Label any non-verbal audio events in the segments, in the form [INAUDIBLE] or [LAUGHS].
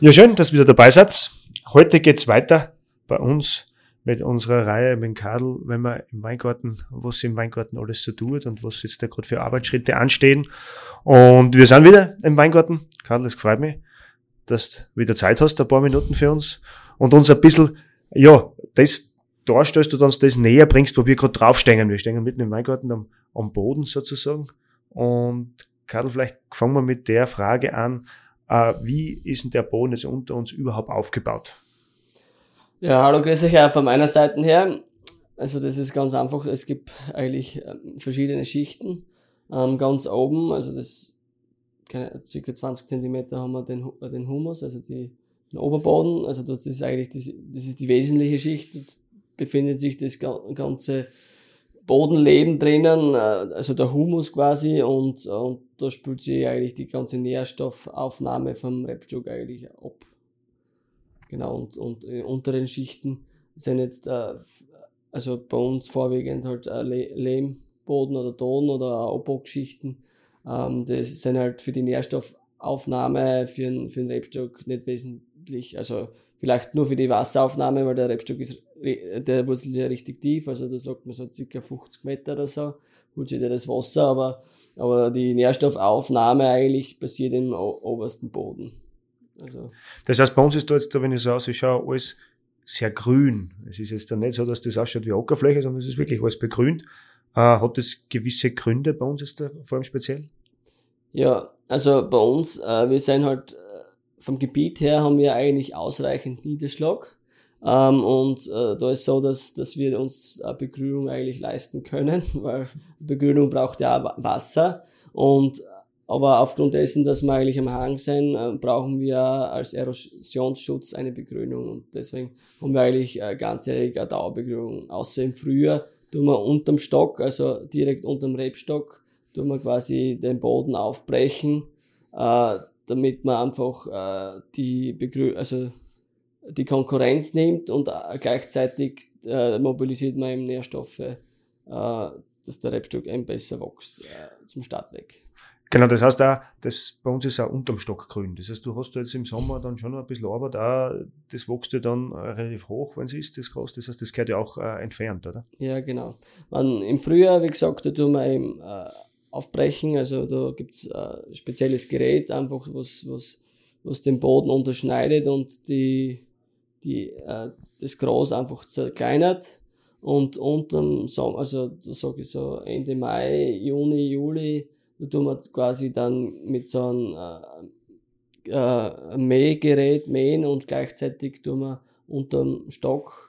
Ja, schön, dass ihr wieder dabei seid. Heute geht's weiter bei uns mit unserer Reihe mit Kadel, wenn man im Weingarten, was im Weingarten alles so tut und was jetzt da gerade für Arbeitsschritte anstehen. Und wir sind wieder im Weingarten. Kadel, es freut mich, dass du wieder Zeit hast, ein paar Minuten für uns und uns ein bisschen, ja, das darstellst und uns das näher bringst, wo wir gerade draufstehen. Wir stehen mitten im Weingarten am, am Boden sozusagen. Und Kadel, vielleicht fangen wir mit der Frage an, wie ist denn der Boden jetzt unter uns überhaupt aufgebaut? Ja, hallo, grüß euch auch von meiner Seite her. Also das ist ganz einfach, es gibt eigentlich ähm, verschiedene Schichten. Ähm, ganz oben, also das keine, circa 20 Zentimeter haben wir den, den Humus, also die, den Oberboden. Also das ist eigentlich die, das ist die wesentliche Schicht. Dort befindet sich das ganze Bodenleben drinnen, äh, also der Humus quasi und, und da spült sich eigentlich die ganze Nährstoffaufnahme vom Rebstock eigentlich ab. Genau, und, und in unteren Schichten sind jetzt, äh, also bei uns vorwiegend halt äh, Lehmboden oder Ton oder Obbockschichten. Ähm, das sind halt für die Nährstoffaufnahme für den, für den Rebstock nicht wesentlich, also vielleicht nur für die Wasseraufnahme, weil der Rebstock ist, der wurzelt ja richtig tief, also da sagt man so circa 50 Meter oder so, holt sich das Wasser, aber, aber die Nährstoffaufnahme eigentlich passiert im obersten Boden. Also. Das heißt, bei uns ist da jetzt, wenn ich so ausschaue, alles sehr grün. Es ist jetzt dann nicht so, dass das ausschaut wie Ackerfläche, sondern es ist wirklich alles begrünt. Äh, hat das gewisse Gründe bei uns jetzt da, vor allem speziell? Ja, also bei uns, äh, wir sind halt vom Gebiet her haben wir eigentlich ausreichend Niederschlag. Ähm, und äh, da ist so, dass, dass wir uns eine Begrünung eigentlich leisten können, [LAUGHS] weil Begrünung braucht ja Wasser. Und, aber aufgrund dessen, dass wir eigentlich am Hang sind, äh, brauchen wir als Erosionsschutz eine Begrünung. Und deswegen haben wir eigentlich äh, ganzjährig eine Dauerbegrünung. Außer im Frühjahr tun wir unterm Stock, also direkt unterm Rebstock, tun wir quasi den Boden aufbrechen. Äh, damit man einfach äh, die Begrü also die Konkurrenz nimmt und äh, gleichzeitig äh, mobilisiert man eben Nährstoffe, äh, dass der Rebstock eben besser wächst äh, zum Start weg. Genau, das heißt auch, das bei uns ist auch unterm Stock grün. Das heißt, du hast jetzt im Sommer dann schon ein bisschen Arbeit, auch, das wächst ja dann relativ hoch, wenn es ist, das Gras. Das heißt, das gehört ja auch äh, entfernt, oder? Ja, genau. Man, Im Frühjahr, wie gesagt, da tun wir eben äh, aufbrechen. Also da gibt's ein spezielles Gerät, einfach was, was, was den Boden unterschneidet und die, die, äh, das Gras einfach zerkleinert. Und unterm Sommer, also da sage ich so Ende Mai, Juni, Juli, da tun wir quasi dann mit so einem äh, äh, Mähgerät mähen und gleichzeitig tun wir unterm Stock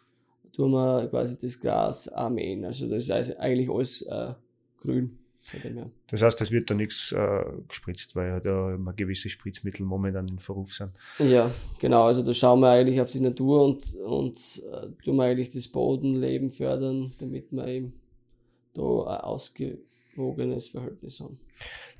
tun wir quasi das Gras auch mähen. Also das ist eigentlich alles äh, grün. Das heißt, es wird da nichts äh, gespritzt, weil ja da immer gewisse Spritzmittel momentan in Verruf sind. Ja, genau. Also da schauen wir eigentlich auf die Natur und, und äh, tun wir eigentlich das Bodenleben fördern, damit wir eben da ein ausgewogenes Verhältnis haben.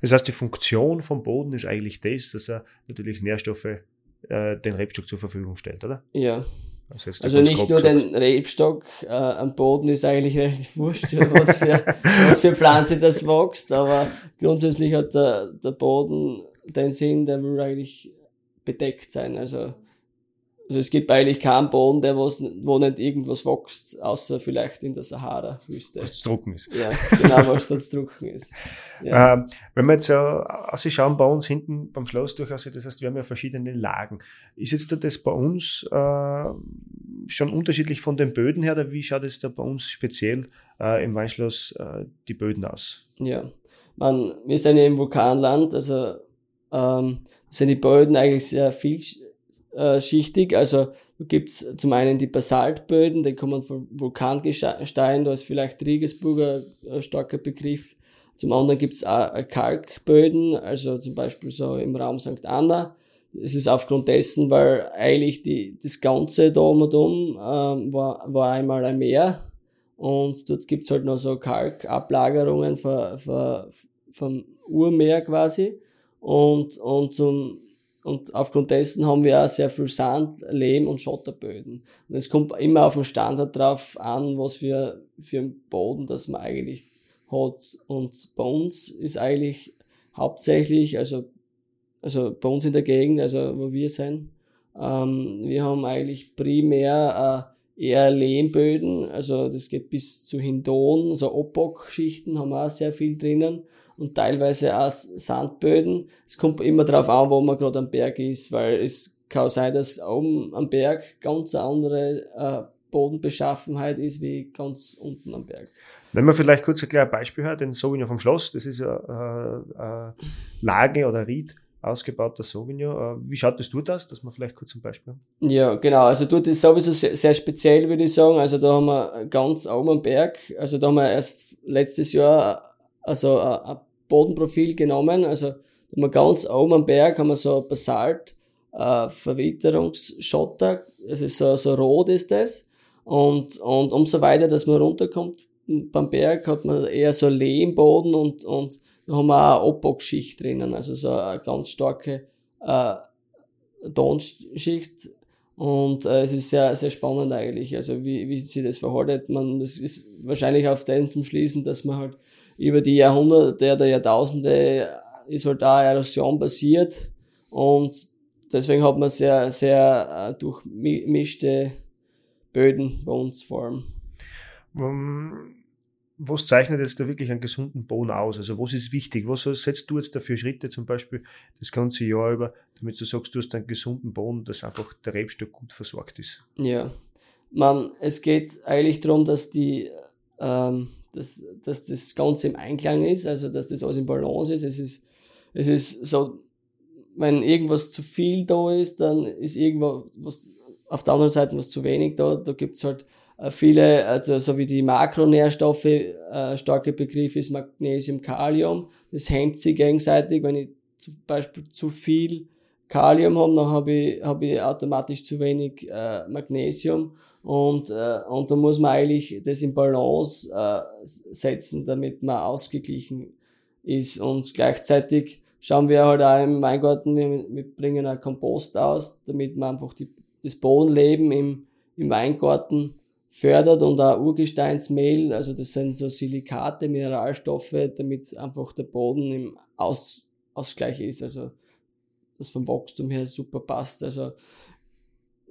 Das heißt, die Funktion vom Boden ist eigentlich das, dass er natürlich Nährstoffe äh, den Rebstock zur Verfügung stellt, oder? Ja, also nicht nur den Rebstock äh, am Boden ist eigentlich [LAUGHS] relativ wurscht, was für, was für Pflanze das wächst, aber grundsätzlich hat der, der Boden den Sinn, der will eigentlich bedeckt sein. Also also es gibt eigentlich keinen Boden, der was, wo nicht irgendwas wächst, außer vielleicht in der Sahara-Wüste. Was es trocken ist. Ja, genau, was dort trocken ist. [LAUGHS] Ja. Ähm, wenn wir jetzt äh, also schauen, bei uns hinten beim Schloss durchaus, das heißt, wir haben ja verschiedene Lagen. Ist jetzt das bei uns äh, schon unterschiedlich von den Böden her, oder wie schaut es da bei uns speziell äh, im Weinschloss äh, die Böden aus? Ja, man, wir sind ja im Vulkanland, also ähm, sind die Böden eigentlich sehr viel äh, schichtig. Also da gibt's zum einen die Basaltböden, die kommen von Vulkangestein, da ist vielleicht Regensburger ein starker Begriff. Zum anderen gibt's auch Kalkböden, also zum Beispiel so im Raum St. Anna. Es ist aufgrund dessen, weil eigentlich die, das Ganze da um und um ähm, war, war einmal ein Meer und dort gibt's halt noch so Kalkablagerungen vom Urmeer quasi. Und, und, zum, und aufgrund dessen haben wir auch sehr viel Sand, Lehm und Schotterböden. Und es kommt immer auf den Standard drauf an, was für, für einen Boden das man eigentlich hat. Und bei uns ist eigentlich hauptsächlich, also, also bei uns in der Gegend, also wo wir sind, ähm, wir haben eigentlich primär äh, eher Lehmböden, also das geht bis zu Hindon, so Opok-Schichten haben wir auch sehr viel drinnen und teilweise auch Sandböden. Es kommt immer darauf an, wo man gerade am Berg ist, weil es kann sein, dass oben am Berg ganz andere äh, Bodenbeschaffenheit ist wie ganz unten am Berg. Wenn man vielleicht kurz ein kleines Beispiel hat, den Sauvignon vom Schloss, das ist ja äh, äh, Lage oder Ried, ausgebauter Sauvignon. Äh, wie schaut das dort aus, dass man vielleicht kurz ein Beispiel haben? Ja, genau. Also dort ist sowieso sehr, sehr, speziell, würde ich sagen. Also da haben wir ganz oben am Berg, also da haben wir erst letztes Jahr also ein Bodenprofil genommen. Also haben wir ganz oben am Berg haben wir so Basalt, äh, Verwitterungsschotter, also so, so rot ist das. Und, und umso weiter, dass man runterkommt, beim Berg hat man eher so Lehmboden und, und da haben wir auch eine Opok-Schicht drinnen, also so eine ganz starke äh, Tonschicht. Und äh, es ist sehr, sehr spannend eigentlich, also wie, wie sich das verhaltet. Man, es ist wahrscheinlich auf den zum Schließen, dass man halt über die Jahrhunderte oder Jahrtausende ist halt da Erosion passiert und deswegen hat man sehr, sehr äh, durchmischte Böden bei uns vor allem. Um, was zeichnet jetzt da wirklich einen gesunden Boden aus? Also was ist wichtig? Was setzt du jetzt dafür Schritte zum Beispiel das ganze Jahr über, damit du sagst, du hast einen gesunden Boden, dass einfach der Rebstock gut versorgt ist? Ja, man, es geht eigentlich darum, dass die, ähm, dass, dass das Ganze im Einklang ist, also dass das alles im Balance ist. Es ist, es ist so, wenn irgendwas zu viel da ist, dann ist irgendwo was auf der anderen Seite was zu wenig da. Da gibt's halt äh, viele, also so wie die Makronährstoffe, äh, starke Begriff ist Magnesium, Kalium. Das hemmt sich gegenseitig. Wenn ich zum Beispiel zu viel Kalium habe, dann habe ich, hab ich automatisch zu wenig äh, Magnesium. Und, äh, und da muss man eigentlich das in Balance äh, setzen, damit man ausgeglichen ist. Und gleichzeitig schauen wir halt auch im Weingarten, wir, wir bringen auch Kompost aus, damit man einfach die, das Bodenleben im, im Weingarten fördert und auch Urgesteinsmehl, also das sind so Silikate, Mineralstoffe, damit einfach der Boden im Aus, Ausgleich ist, also das vom Wachstum her super passt. Also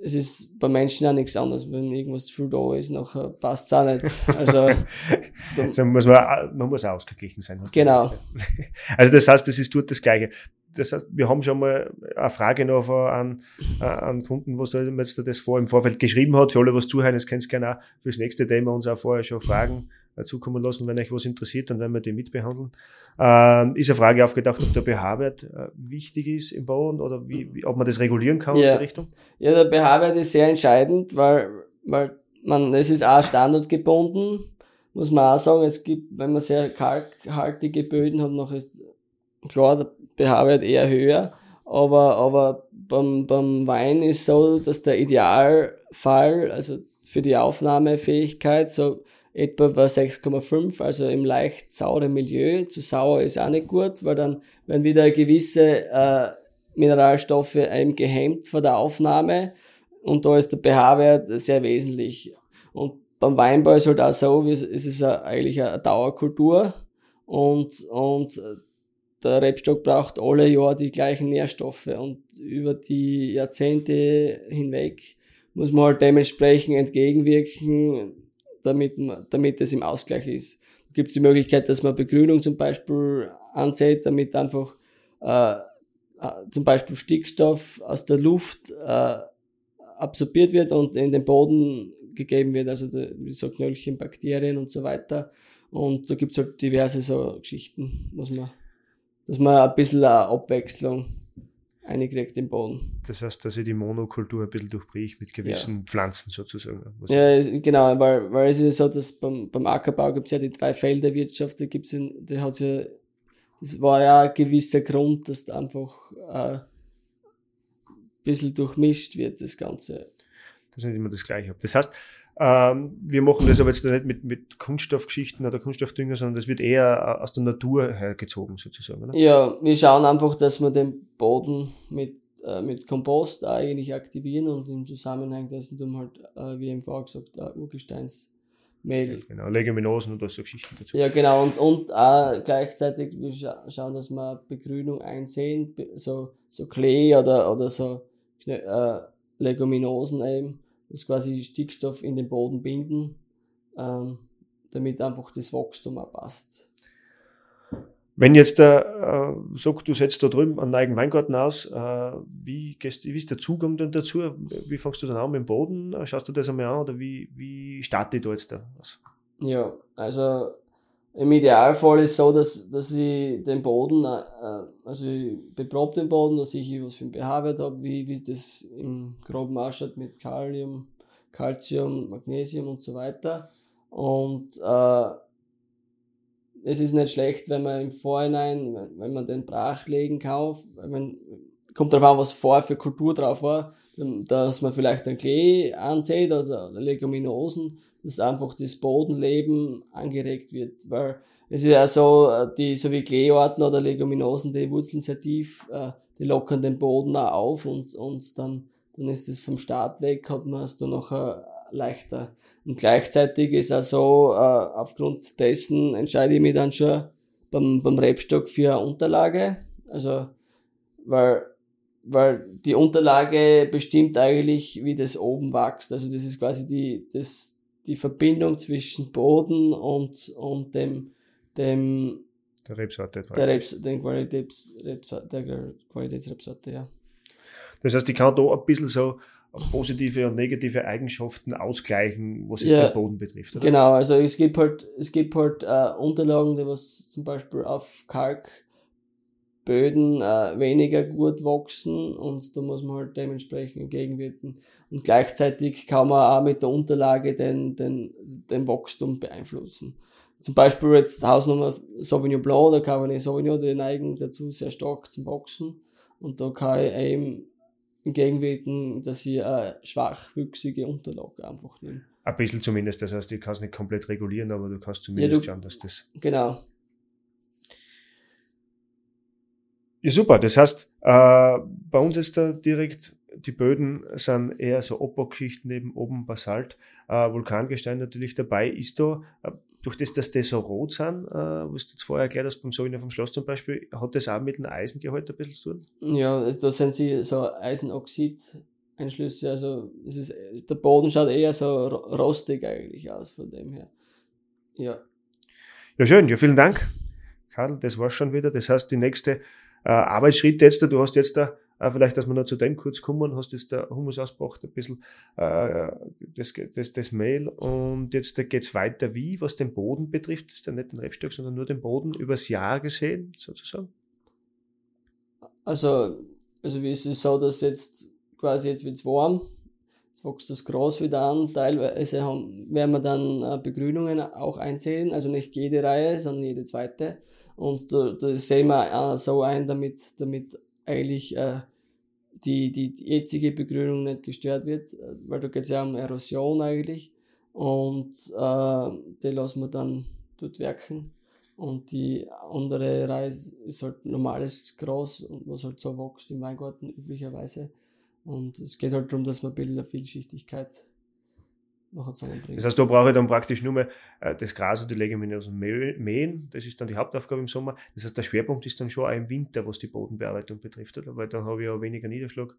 es ist bei Menschen auch nichts anderes, wenn irgendwas zu viel da ist, nachher passt es auch nicht. Also, [LAUGHS] also muss man, man muss ausgeglichen sein. Genau. [LAUGHS] Also das heißt, das ist dort das Gleiche. Das heißt, wir haben schon mal eine Frage noch an, an Kunden, was da jetzt das vor im Vorfeld geschrieben hat. Für alle, was zuhören, das könnt ihr gerne auch fürs nächste Thema uns auch vorher schon Fragen zukommen lassen, wenn euch was interessiert, dann werden wir die mitbehandeln. Ähm, ist eine Frage aufgedacht, ob der pH-Wert äh, wichtig ist im Boden oder wie, wie, ob man das regulieren kann ja. in der Richtung? Ja, der pH-Wert ist sehr entscheidend, weil, weil man, es ist auch standardgebunden, muss man auch sagen. Es gibt, wenn man sehr kalkhaltige Böden hat, noch ist klar pH-Wert eher höher. Aber, aber beim, beim Wein ist so, dass der Idealfall, also für die Aufnahmefähigkeit, so etwa war 6,5, also im leicht sauren Milieu. Zu sauer ist auch nicht gut, weil dann werden wieder gewisse äh, Mineralstoffe eben gehemmt vor der Aufnahme und da ist der pH-Wert sehr wesentlich. Und beim Weinbau ist halt auch so, es ist eigentlich eine Dauerkultur und, und der Rebstock braucht alle Jahr die gleichen Nährstoffe und über die Jahrzehnte hinweg muss man halt dementsprechend entgegenwirken, damit, damit es im Ausgleich ist. Da gibt es die Möglichkeit, dass man Begrünung zum Beispiel ansät, damit einfach äh, äh, zum Beispiel Stickstoff aus der Luft äh, absorbiert wird und in den Boden gegeben wird, also wie so Knöllchen, Bakterien und so weiter. Und da gibt es halt diverse so Geschichten, muss man, dass man ein bisschen eine Abwechslung eingekriegt im Boden. Das heißt, dass ich die Monokultur ein bisschen durchbricht mit gewissen Pflanzen sozusagen. Ja, es- genau, weil, weil es ist so, dass beim, beim Ackerbau gibt es ja die drei Felderwirtschaft, da gibt's in, da hat's ja, das war ja ein gewisser Grund, dass da einfach äh, ein bisschen durchmischt wird, das Ganze. dass ich nicht immer das Gleiche. Das heißt, ähm, wir machen das aber jetzt nicht mit, mit Kunststoffgeschichten oder Kunststoffdünger, sondern das wird eher äh, aus der Natur hergezogen sozusagen. Oder? Ja, wir schauen einfach, dass wir den Boden mit, äh, mit Kompost eigentlich aktivieren und im Zusammenhang dessen tun halt, äh, wie im vorher gesagt, äh, Urgesteinsmehl. Genau, Leguminosen und so Geschichten dazu. Ja, genau, und, und auch gleichzeitig wir scha schauen, dass wir Begrünung einsehen, so, so Klee oder, oder so äh, Leguminosen eben, das quasi Stickstoff in den Boden binden, ähm, damit einfach das Wachstum auch passt. Wenn jetzt der äh, sagt, du setzt da drüben einen neuen Weingarten aus, äh, wie, gehst, wie ist der Zugang denn dazu? Wie fängst du dann an mit dem Boden? Schaust du das einmal an oder wie, wie starte ich da jetzt da was? Ja, also im Idealfall ist so, dass, dass ich den Boden, äh, also ich beprobe den Boden, dass ich was für einen pH-Wert habe, wie, wie das im Groben ausschaut mit Kalium, Calcium, Magnesium und so weiter. Und äh, es ist nicht schlecht, wenn man im Vorhinein, wenn, man den Brachlegen kauft, wenn kommt darauf an, was vorher für Kultur drauf war, dass man vielleicht einen Klee ansieht, also Leguminosen, dass einfach das Bodenleben angeregt wird, weil es ist ja so, äh, die, so wie Kleearten oder Leguminosen, die wurzeln sehr tief, äh, die lockern den Boden auch auf und, und dann, dann ist es vom Start weg, hat man es dann nachher leichter. Und gleichzeitig ist auch so, äh, aufgrund dessen entscheide ich mich dann schon beim, beim Rebstock für eine Unterlage, also, weil, weil die Unterlage bestimmt eigentlich, wie das oben wächst. Also das ist quasi die, das, die Verbindung zwischen Boden und, und dem, dem, Der Rebsorte. der, Rebs, den Qualitäts, Rebsorte, der Qualitätsrebsorte, ja. Das heißt, ich kann da ein bisschen so positive und negative Eigenschaften ausgleichen, was es Ja. den Boden betrifft. Oder? Genau, also es gibt halt, es gibt halt äh, Unterlagen, die was zum Beispiel auf Kalkböden äh, weniger gut wachsen und da muss man halt dementsprechend entgegenwirken. Und gleichzeitig kann man auch mit der Unterlage den, den, den Wachstum beeinflussen. Zum Beispiel jetzt Hausnummer Sauvignon Blanc oder Cabernet Sauvignon, die neigen dazu sehr stark zum Wachsen. Und da kann ich eben entgegenwirken, dass ich eine schwachwüchsige Unterlage einfach nehme. Ein bisschen zumindest. Das heißt, ich kann es nicht komplett regulieren, aber du kannst zumindest du- schauen, dass das. Genau. Ja, super. Das heißt, äh, bei uns ist da direkt, die Böden sind eher so Abbaugeschichten, eben oben Basalt, äh, Vulkangestein natürlich dabei. Ist da, äh, durch das, dass die so rot sind, äh, was du jetzt vorher erklärt hast, beim Sauvignon vom Schloss zum Beispiel, hat das auch mit dem Eisengehalt ein bisschen zu tun? Ja, also da sind sie so Eisenoxid-Einschlüsse. Also es ist, der Boden schaut eher so ro- rostig eigentlich aus von dem her. Ja. Ja, schön. Ja, vielen Dank, Karl. Das war's schon wieder. Das heißt, die nächste äh, Arbeitsschritte jetzt, du hast jetzt da, äh, vielleicht, dass wir noch zu dem kurz kommen, hast jetzt der Humus ausgebracht, ein bisschen äh, das, das, das Mehl und jetzt da geht's weiter. Wie, was den Boden betrifft, ist ja nicht den Rebstock, sondern nur den Boden übers Jahr gesehen, sozusagen. Also, also wie ist es so, dass jetzt quasi jetzt wird's warm, jetzt wächst das Gras wieder an, teilweise haben, werden wir dann äh, Begrünungen auch einsehen, also nicht jede Reihe, sondern jede zweite. Und da, da sehen wir äh, so ein, damit, damit eigentlich äh, die, die, jetzige Begrünung nicht gestört wird, äh, weil da geht es ja um Erosion eigentlich. Und äh, die lassen wir dann dort werken. Und die andere Reihe ist halt normales Gras, was halt so wächst im Weingarten üblicherweise. Und es geht halt darum, dass man ein bisschen eine Vielschichtigkeit nachher zusammenbringt. Das heißt, da brauche ich dann praktisch nur mehr äh, das Gras und die Leguminosen mäh- mähen. Das ist dann die Hauptaufgabe im Sommer. Das heißt, der Schwerpunkt ist dann schon auch im Winter, was die Bodenbearbeitung betrifft, oder? Weil dann habe ich ja weniger Niederschlag.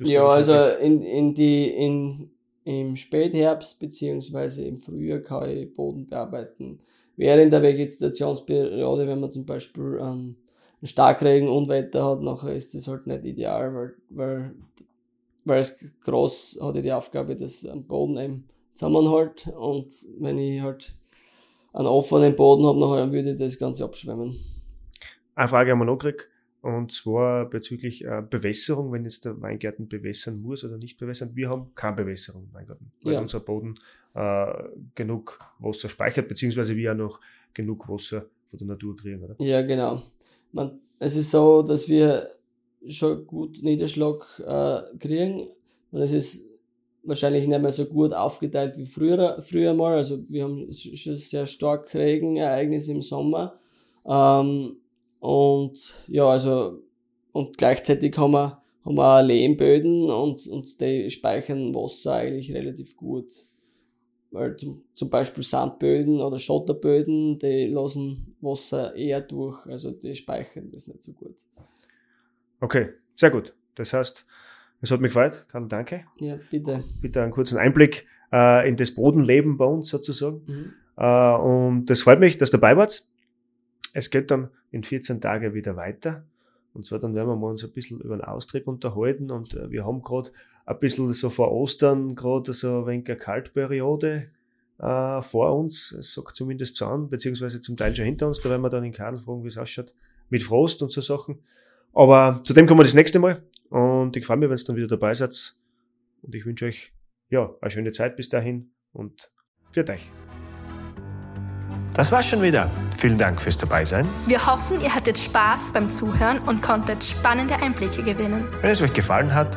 Ja, also in, in die, in, im Spätherbst beziehungsweise im Frühjahr kann ich Boden bearbeiten. Während der Vegetationsperiode, wenn man zum Beispiel ähm, einen Starkregen und Wetter hat, nachher ist das halt nicht ideal, weil, weil, weil es Gras hat ja die Aufgabe, dass am Boden eben zusammenhält und wenn ich halt einen offenen Boden habe, nachher würde das Ganze abschwemmen. Eine Frage haben wir noch gekriegt. Und zwar bezüglich äh, Bewässerung, wenn jetzt der Weingärten bewässern muss oder nicht bewässern. Wir haben keine Bewässerung im Weingarten, weil Ja. unser Boden äh, genug Wasser speichert, beziehungsweise wir auch noch genug Wasser von der Natur kriegen. Oder? Ja, genau. Man, es ist so, dass wir schon gut Niederschlag äh, kriegen und es ist wahrscheinlich nicht mehr so gut aufgeteilt wie früher, früher mal. Also wir haben sch- schon sehr stark Regenereignisse im Sommer. Ähm, und ja, also und gleichzeitig haben wir, haben wir auch Lehmböden und, und die speichern Wasser eigentlich relativ gut. Weil zum, zum Beispiel Sandböden oder Schotterböden, die lassen Wasser eher durch, also die speichern das nicht so gut. Okay, sehr gut. Das heißt, es hat mich gefreut. Karl, danke. Ja, bitte. Bitte einen kurzen Einblick äh, in das Bodenleben bei uns sozusagen. Mhm. Äh, und das freut mich, dass ihr dabei wart. Es geht dann in 14 Tagen wieder weiter. Und zwar dann werden wir mal uns ein bisschen über den Austrieb unterhalten. Und äh, wir haben gerade ein bisschen so vor Ostern gerade so ein wenig eine Kaltperiode äh, vor uns. Es sagt zumindest so an, beziehungsweise zum Teil schon hinter uns. Da werden wir dann in Kadel fragen, wie es ausschaut. Mit Frost und so Sachen. Aber zu dem kommen wir das nächste Mal. Und ich freue mich, wenn ihr dann wieder dabei seid. Und ich wünsche euch ja eine schöne Zeit bis dahin und für euch. Das war's schon wieder. Vielen Dank fürs Dabeisein. Wir hoffen, ihr hattet Spaß beim Zuhören und konntet spannende Einblicke gewinnen. Wenn es euch gefallen hat,